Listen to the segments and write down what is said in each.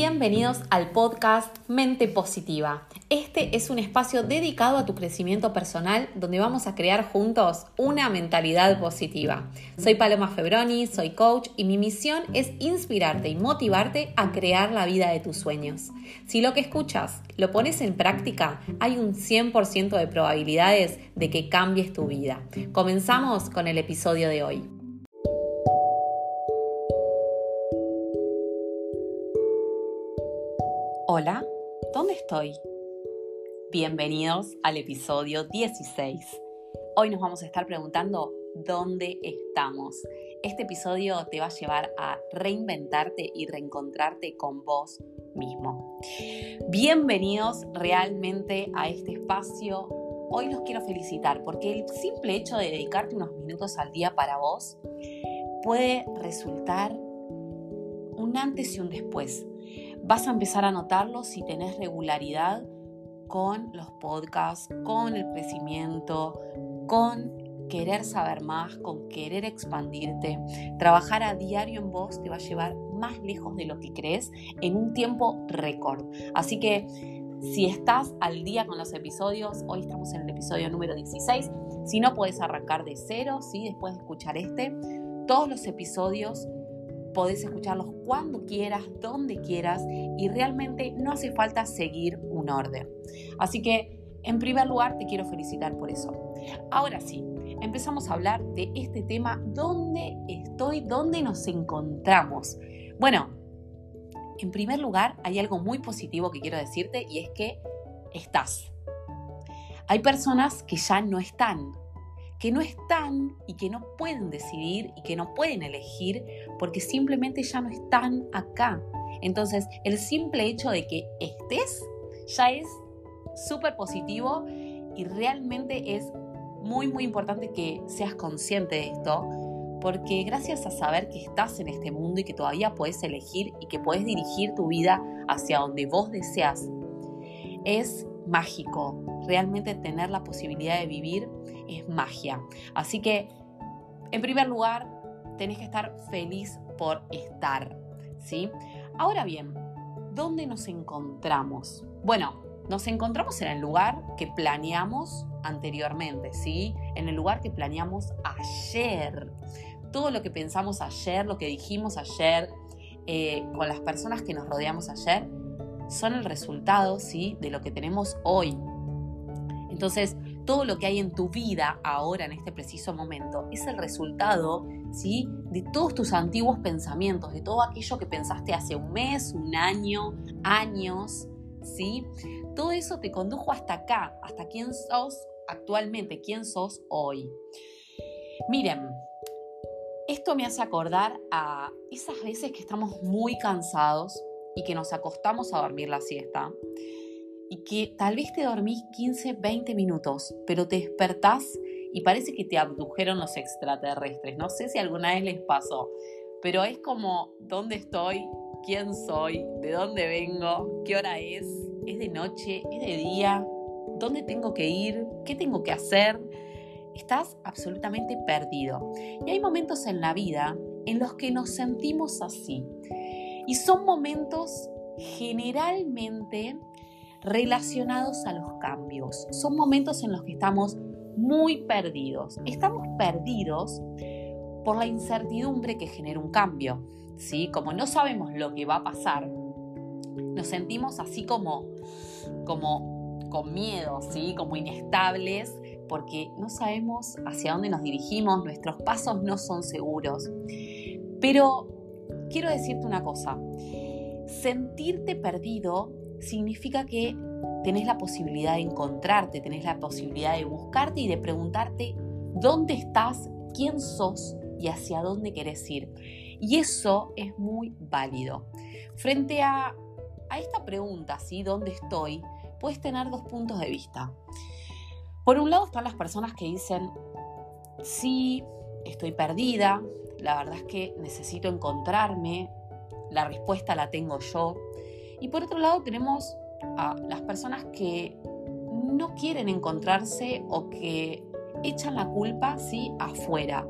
Bienvenidos al podcast Mente Positiva. Este es un espacio dedicado a tu crecimiento personal donde vamos a crear juntos una mentalidad positiva. Soy Paloma Febroni, soy coach y mi misión es inspirarte y motivarte a crear la vida de tus sueños. Si lo que escuchas lo pones en práctica, hay un 100% de probabilidades de que cambies tu vida. Comenzamos con el episodio de hoy. Hola, ¿dónde estoy? Bienvenidos al episodio 16. Hoy nos vamos a estar preguntando dónde estamos. Este episodio te va a llevar a reinventarte y reencontrarte con vos mismo. Bienvenidos realmente a este espacio. Hoy los quiero felicitar porque el simple hecho de dedicarte unos minutos al día para vos puede resultar un antes y un después Vas a empezar a notarlo si tenés regularidad con los podcasts, con el crecimiento, con querer saber más, con querer expandirte. Trabajar a diario en vos te va a llevar más lejos de lo que crees en un tiempo récord. Así que si estás al día con los episodios, hoy estamos en el episodio número 16. Si no, puedes arrancar de cero, ¿sí? después de escuchar este. Todos los episodios podés escucharlos cuando quieras, donde quieras y realmente no hace falta seguir un orden. Así que, en primer lugar, te quiero felicitar por eso. Ahora sí, empezamos a hablar de este tema, ¿dónde estoy? ¿Dónde nos encontramos? Bueno, en primer lugar, hay algo muy positivo que quiero decirte y es que estás. Hay personas que ya no están, que no están y que no pueden decidir y que no pueden elegir porque simplemente ya no están acá. Entonces, el simple hecho de que estés ya es súper positivo y realmente es muy, muy importante que seas consciente de esto, porque gracias a saber que estás en este mundo y que todavía puedes elegir y que puedes dirigir tu vida hacia donde vos deseas, es mágico. Realmente tener la posibilidad de vivir es magia. Así que, en primer lugar, tenés que estar feliz por estar, ¿sí? Ahora bien, ¿dónde nos encontramos? Bueno, nos encontramos en el lugar que planeamos anteriormente, ¿sí? En el lugar que planeamos ayer. Todo lo que pensamos ayer, lo que dijimos ayer, eh, con las personas que nos rodeamos ayer, son el resultado, ¿sí? De lo que tenemos hoy. Entonces, todo lo que hay en tu vida ahora, en este preciso momento, es el resultado, ¿sí? De todos tus antiguos pensamientos, de todo aquello que pensaste hace un mes, un año, años, ¿sí? Todo eso te condujo hasta acá, hasta quién sos actualmente, quién sos hoy. Miren, esto me hace acordar a esas veces que estamos muy cansados, y que nos acostamos a dormir la siesta y que tal vez te dormís 15, 20 minutos, pero te despertás y parece que te abdujeron los extraterrestres. No sé si alguna vez les pasó, pero es como, ¿dónde estoy? ¿Quién soy? ¿De dónde vengo? ¿Qué hora es? ¿Es de noche? ¿Es de día? ¿Dónde tengo que ir? ¿Qué tengo que hacer? Estás absolutamente perdido. Y hay momentos en la vida en los que nos sentimos así. Y son momentos generalmente relacionados a los cambios. Son momentos en los que estamos muy perdidos. Estamos perdidos por la incertidumbre que genera un cambio. ¿sí? Como no sabemos lo que va a pasar, nos sentimos así como, como con miedo, ¿sí? como inestables, porque no sabemos hacia dónde nos dirigimos, nuestros pasos no son seguros. Pero quiero decirte una cosa. Sentirte perdido significa que tenés la posibilidad de encontrarte, tenés la posibilidad de buscarte y de preguntarte dónde estás, quién sos y hacia dónde querés ir. Y eso es muy válido. Frente a, a esta pregunta, ¿sí? ¿Dónde estoy? Puedes tener dos puntos de vista. Por un lado están las personas que dicen, sí, estoy perdida, la verdad es que necesito encontrarme, la respuesta la tengo yo. Y por otro lado tenemos a las personas que no quieren encontrarse o que echan la culpa ¿sí? afuera.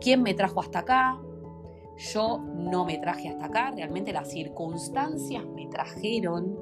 ¿Quién me trajo hasta acá? yo no me traje hasta acá, realmente las circunstancias me trajeron.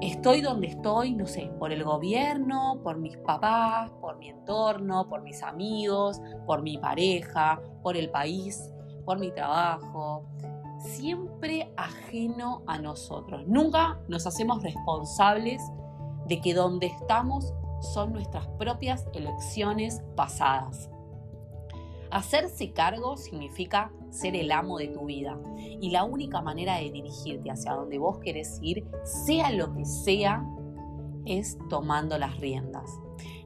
Estoy donde estoy, no sé, por el gobierno, por mis papás, por mi entorno, por mis amigos, por mi pareja, por el país, por mi trabajo. Siempre ajeno a nosotros. Nunca nos hacemos responsables de que donde estamos son nuestras propias elecciones pasadas. Hacerse cargo significa ser el amo de tu vida y la única manera de dirigirte hacia donde vos querés ir, sea lo que sea, es tomando las riendas.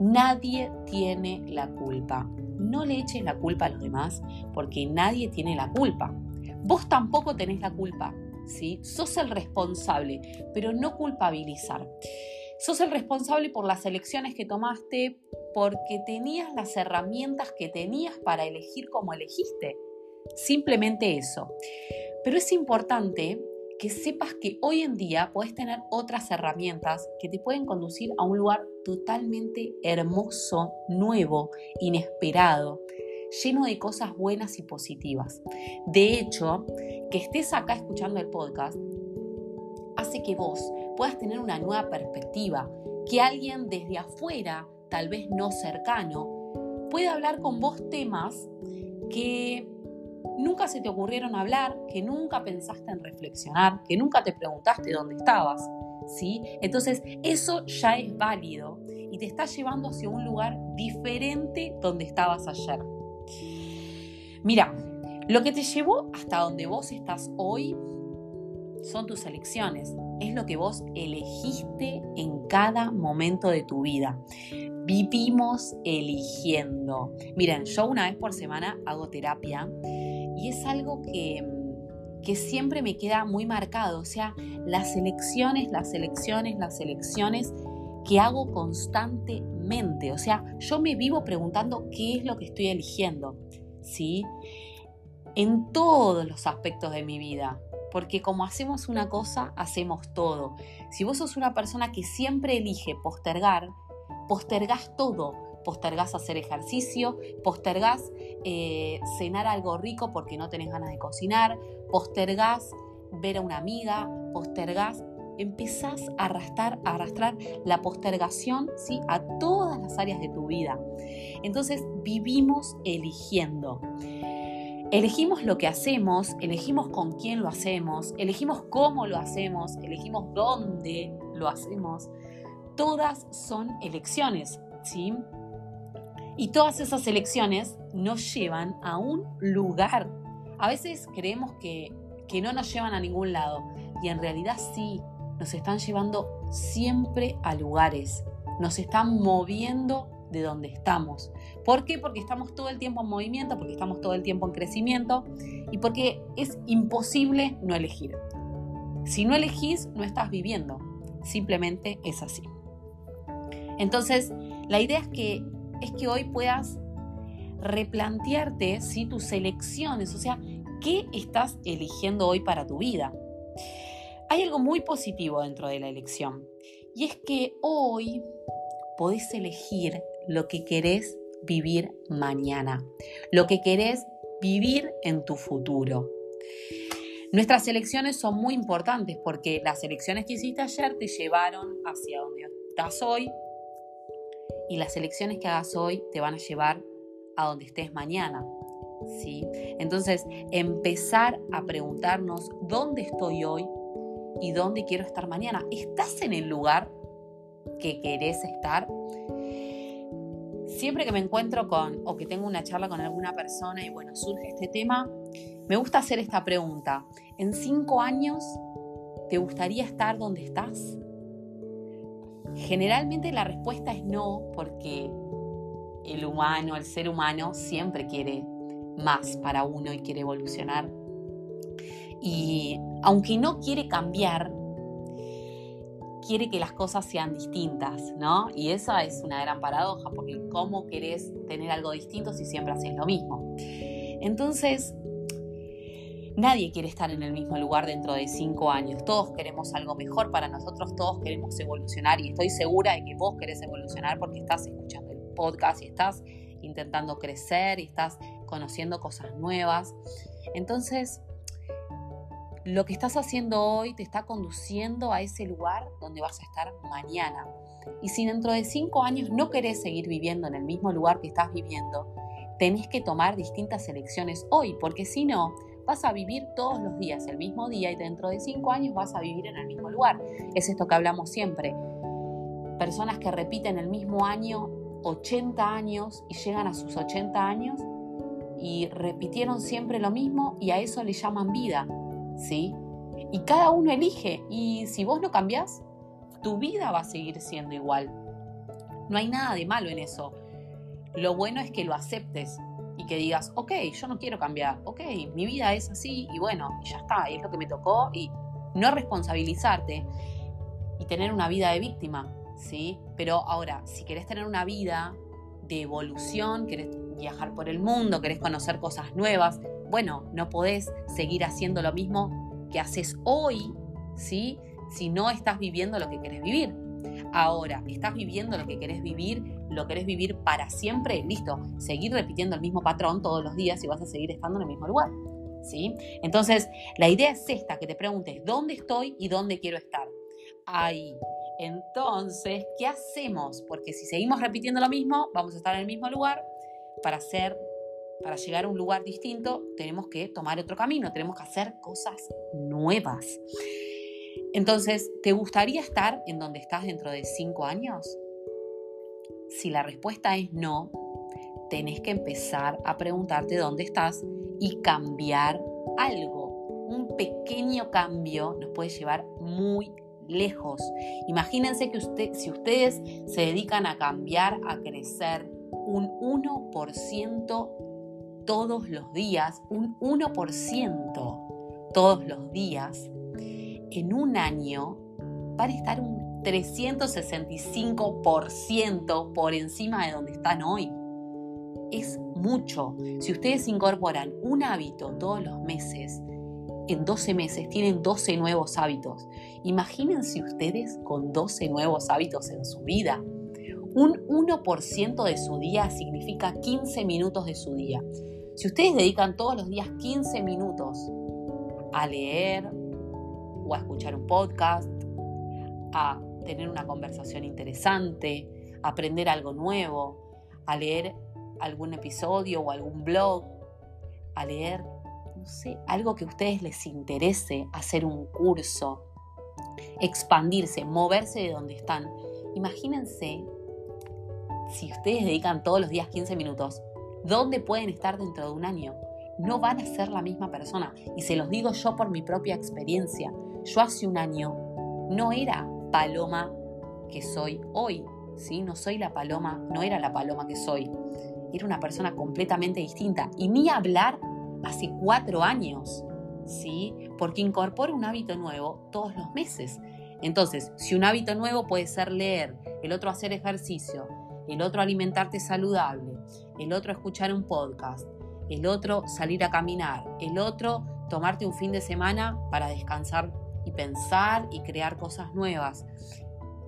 Nadie tiene la culpa. No le eches la culpa a los demás porque nadie tiene la culpa. Vos tampoco tenés la culpa, ¿sí? Sos el responsable, pero no culpabilizar. Sos el responsable por las elecciones que tomaste, porque tenías las herramientas que tenías para elegir como elegiste. Simplemente eso. Pero es importante que sepas que hoy en día puedes tener otras herramientas que te pueden conducir a un lugar totalmente hermoso, nuevo, inesperado, lleno de cosas buenas y positivas. De hecho, que estés acá escuchando el podcast hace que vos puedas tener una nueva perspectiva, que alguien desde afuera, tal vez no cercano, pueda hablar con vos temas que nunca se te ocurrieron hablar, que nunca pensaste en reflexionar, que nunca te preguntaste dónde estabas. ¿sí? Entonces, eso ya es válido y te está llevando hacia un lugar diferente donde estabas ayer. Mira, lo que te llevó hasta donde vos estás hoy son tus elecciones, es lo que vos elegiste en cada momento de tu vida. Vivimos eligiendo. Miren, yo una vez por semana hago terapia y es algo que, que siempre me queda muy marcado. O sea, las elecciones, las elecciones, las elecciones que hago constantemente. O sea, yo me vivo preguntando qué es lo que estoy eligiendo. ¿Sí? En todos los aspectos de mi vida. Porque como hacemos una cosa, hacemos todo. Si vos sos una persona que siempre elige postergar, postergás todo. Postergás hacer ejercicio, postergás eh, cenar algo rico porque no tenés ganas de cocinar, postergás ver a una amiga, postergás, empezás a arrastrar, a arrastrar la postergación ¿sí? a todas las áreas de tu vida. Entonces vivimos eligiendo. Elegimos lo que hacemos, elegimos con quién lo hacemos, elegimos cómo lo hacemos, elegimos dónde lo hacemos. Todas son elecciones, ¿sí? Y todas esas elecciones nos llevan a un lugar. A veces creemos que, que no nos llevan a ningún lado y en realidad sí, nos están llevando siempre a lugares, nos están moviendo de donde estamos. ¿Por qué? Porque estamos todo el tiempo en movimiento, porque estamos todo el tiempo en crecimiento y porque es imposible no elegir. Si no elegís, no estás viviendo. Simplemente es así. Entonces, la idea es que, es que hoy puedas replantearte si tus elecciones, o sea, ¿qué estás eligiendo hoy para tu vida? Hay algo muy positivo dentro de la elección y es que hoy podés elegir lo que querés vivir mañana, lo que querés vivir en tu futuro. Nuestras elecciones son muy importantes porque las elecciones que hiciste ayer te llevaron hacia donde estás hoy y las elecciones que hagas hoy te van a llevar a donde estés mañana. ¿sí? Entonces, empezar a preguntarnos dónde estoy hoy y dónde quiero estar mañana. ¿Estás en el lugar que querés estar? siempre que me encuentro con o que tengo una charla con alguna persona y bueno, surge este tema, me gusta hacer esta pregunta. ¿En cinco años te gustaría estar donde estás? Generalmente la respuesta es no, porque el humano, el ser humano, siempre quiere más para uno y quiere evolucionar. Y aunque no quiere cambiar, quiere que las cosas sean distintas, ¿no? Y esa es una gran paradoja, porque ¿cómo querés tener algo distinto si siempre haces lo mismo? Entonces, nadie quiere estar en el mismo lugar dentro de cinco años. Todos queremos algo mejor para nosotros, todos queremos evolucionar y estoy segura de que vos querés evolucionar porque estás escuchando el podcast y estás intentando crecer y estás conociendo cosas nuevas. Entonces, lo que estás haciendo hoy te está conduciendo a ese lugar donde vas a estar mañana. Y si dentro de cinco años no querés seguir viviendo en el mismo lugar que estás viviendo, tenés que tomar distintas elecciones hoy, porque si no, vas a vivir todos los días el mismo día y dentro de cinco años vas a vivir en el mismo lugar. Es esto que hablamos siempre. Personas que repiten el mismo año 80 años y llegan a sus 80 años y repitieron siempre lo mismo y a eso le llaman vida, ¿sí? Y cada uno elige y si vos no cambiás, tu vida va a seguir siendo igual. No hay nada de malo en eso. Lo bueno es que lo aceptes y que digas, ok, yo no quiero cambiar, ok, mi vida es así y bueno, ya está, es lo que me tocó y no responsabilizarte y tener una vida de víctima, ¿sí? Pero ahora, si querés tener una vida de evolución, querés viajar por el mundo, querés conocer cosas nuevas, bueno, no podés seguir haciendo lo mismo que haces hoy, ¿sí? Si no estás viviendo lo que querés vivir. Ahora, estás viviendo lo que querés vivir, lo querés vivir para siempre, listo, seguir repitiendo el mismo patrón todos los días y vas a seguir estando en el mismo lugar. ¿Sí? Entonces, la idea es esta, que te preguntes dónde estoy y dónde quiero estar. Ahí. Entonces, ¿qué hacemos? Porque si seguimos repitiendo lo mismo, vamos a estar en el mismo lugar. Para hacer, para llegar a un lugar distinto, tenemos que tomar otro camino, tenemos que hacer cosas nuevas. Entonces, ¿te gustaría estar en donde estás dentro de cinco años? Si la respuesta es no, tenés que empezar a preguntarte dónde estás y cambiar algo. Un pequeño cambio nos puede llevar muy lejos. Imagínense que usted, si ustedes se dedican a cambiar, a crecer un 1% todos los días, un 1% todos los días, en un año van a estar un 365% por encima de donde están hoy. Es mucho. Si ustedes incorporan un hábito todos los meses, en 12 meses tienen 12 nuevos hábitos. Imagínense ustedes con 12 nuevos hábitos en su vida. Un 1% de su día significa 15 minutos de su día. Si ustedes dedican todos los días 15 minutos a leer, o a escuchar un podcast, a tener una conversación interesante, a aprender algo nuevo, a leer algún episodio o algún blog, a leer, no sé, algo que a ustedes les interese, hacer un curso, expandirse, moverse de donde están. Imagínense si ustedes dedican todos los días 15 minutos, ¿dónde pueden estar dentro de un año? No van a ser la misma persona. Y se los digo yo por mi propia experiencia. Yo hace un año no era paloma que soy hoy, ¿sí? No soy la paloma, no era la paloma que soy. Era una persona completamente distinta. Y ni hablar hace cuatro años, ¿sí? Porque incorporo un hábito nuevo todos los meses. Entonces, si un hábito nuevo puede ser leer, el otro hacer ejercicio, el otro alimentarte saludable, el otro escuchar un podcast, el otro salir a caminar, el otro tomarte un fin de semana para descansar y pensar y crear cosas nuevas.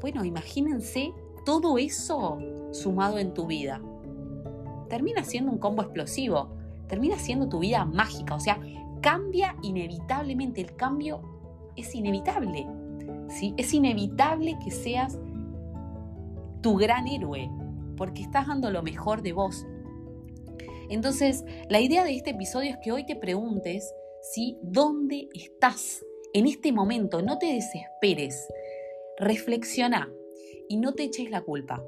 Bueno, imagínense todo eso sumado en tu vida. Termina siendo un combo explosivo, termina siendo tu vida mágica, o sea, cambia inevitablemente, el cambio es inevitable. ¿sí? Es inevitable que seas tu gran héroe, porque estás dando lo mejor de vos. Entonces, la idea de este episodio es que hoy te preguntes, ¿sí? ¿Dónde estás? En este momento, no te desesperes, reflexiona y no te eches la culpa.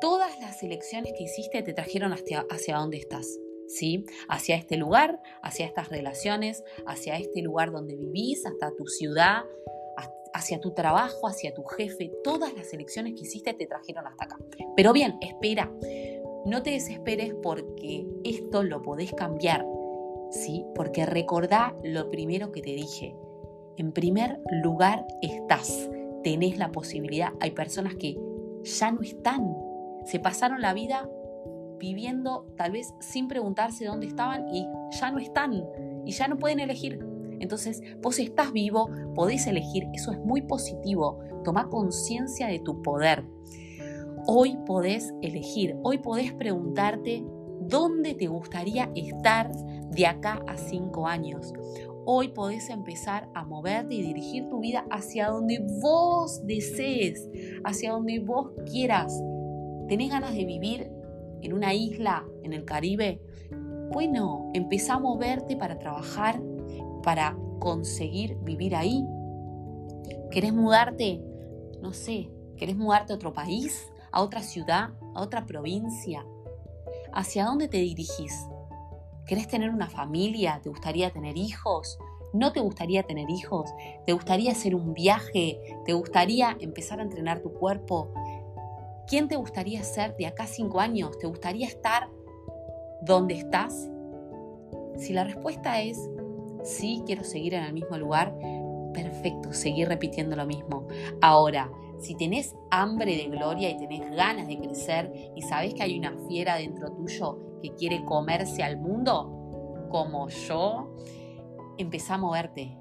Todas las elecciones que hiciste te trajeron hacia, hacia dónde estás. ¿Sí? Hacia este lugar, hacia estas relaciones, hacia este lugar donde vivís, hasta tu ciudad, hacia tu trabajo, hacia tu jefe. Todas las elecciones que hiciste te trajeron hasta acá. Pero bien, espera, no te desesperes porque esto lo podés cambiar, ¿sí? Porque recordá lo primero que te dije en primer lugar estás, tenés la posibilidad. Hay personas que ya no están, se pasaron la vida viviendo tal vez sin preguntarse dónde estaban y ya no están y ya no pueden elegir. Entonces, vos estás vivo, podés elegir, eso es muy positivo. Toma conciencia de tu poder. Hoy podés elegir, hoy podés preguntarte ¿Dónde te gustaría estar de acá a cinco años? Hoy podés empezar a moverte y dirigir tu vida hacia donde vos desees, hacia donde vos quieras. ¿Tenés ganas de vivir en una isla en el Caribe? Bueno, empezá a moverte para trabajar, para conseguir vivir ahí. ¿Querés mudarte? No sé, ¿querés mudarte a otro país, a otra ciudad, a otra provincia? ¿Hacia dónde te dirigís? ¿Querés tener una familia? ¿Te gustaría tener hijos? ¿No te gustaría tener hijos? ¿Te gustaría hacer un viaje? ¿Te gustaría empezar a entrenar tu cuerpo? ¿Quién te gustaría ser de acá cinco años? ¿Te gustaría estar donde estás? Si la respuesta es sí, quiero seguir en el mismo lugar, perfecto, seguir repitiendo lo mismo. Ahora, si tenés hambre de gloria y tenés ganas de crecer y sabés que hay una fiera dentro tuyo que quiere comerse al mundo, como yo, empezá a moverte.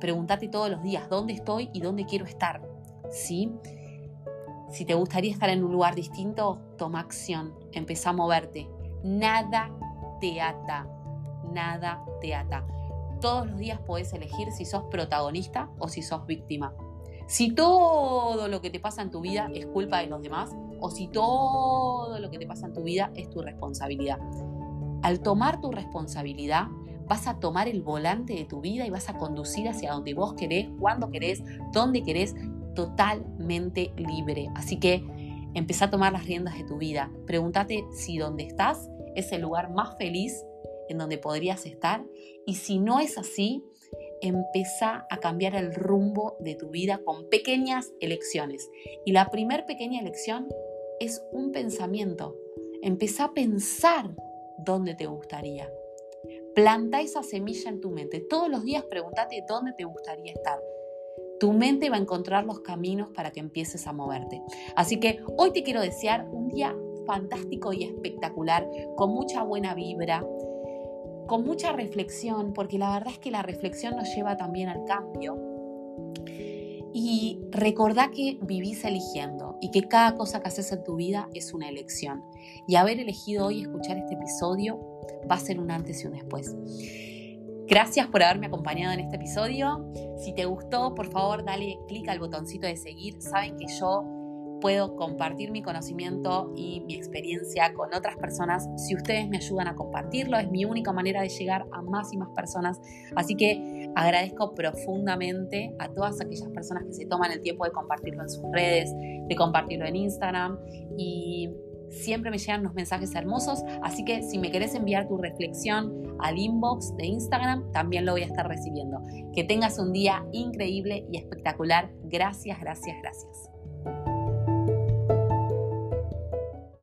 Pregúntate todos los días dónde estoy y dónde quiero estar. ¿Sí? Si te gustaría estar en un lugar distinto, toma acción, empezá a moverte. Nada te ata, nada te ata. Todos los días podés elegir si sos protagonista o si sos víctima. Si todo lo que te pasa en tu vida es culpa de los demás o si todo lo que te pasa en tu vida es tu responsabilidad. Al tomar tu responsabilidad, vas a tomar el volante de tu vida y vas a conducir hacia donde vos querés, cuando querés, dónde querés, totalmente libre. Así que empezá a tomar las riendas de tu vida. Pregúntate si donde estás es el lugar más feliz en donde podrías estar y si no es así, empieza a cambiar el rumbo de tu vida con pequeñas elecciones. Y la primer pequeña elección es un pensamiento. Empieza a pensar dónde te gustaría. Planta esa semilla en tu mente. Todos los días pregúntate dónde te gustaría estar. Tu mente va a encontrar los caminos para que empieces a moverte. Así que hoy te quiero desear un día fantástico y espectacular, con mucha buena vibra, con mucha reflexión, porque la verdad es que la reflexión nos lleva también al cambio. Y recordá que vivís eligiendo y que cada cosa que haces en tu vida es una elección. Y haber elegido hoy escuchar este episodio va a ser un antes y un después. Gracias por haberme acompañado en este episodio. Si te gustó, por favor, dale clic al botoncito de seguir. Saben que yo puedo compartir mi conocimiento y mi experiencia con otras personas si ustedes me ayudan a compartirlo. Es mi única manera de llegar a más y más personas. Así que agradezco profundamente a todas aquellas personas que se toman el tiempo de compartirlo en sus redes, de compartirlo en Instagram y siempre me llegan unos mensajes hermosos, así que si me querés enviar tu reflexión al inbox de Instagram, también lo voy a estar recibiendo. Que tengas un día increíble y espectacular. Gracias, gracias, gracias.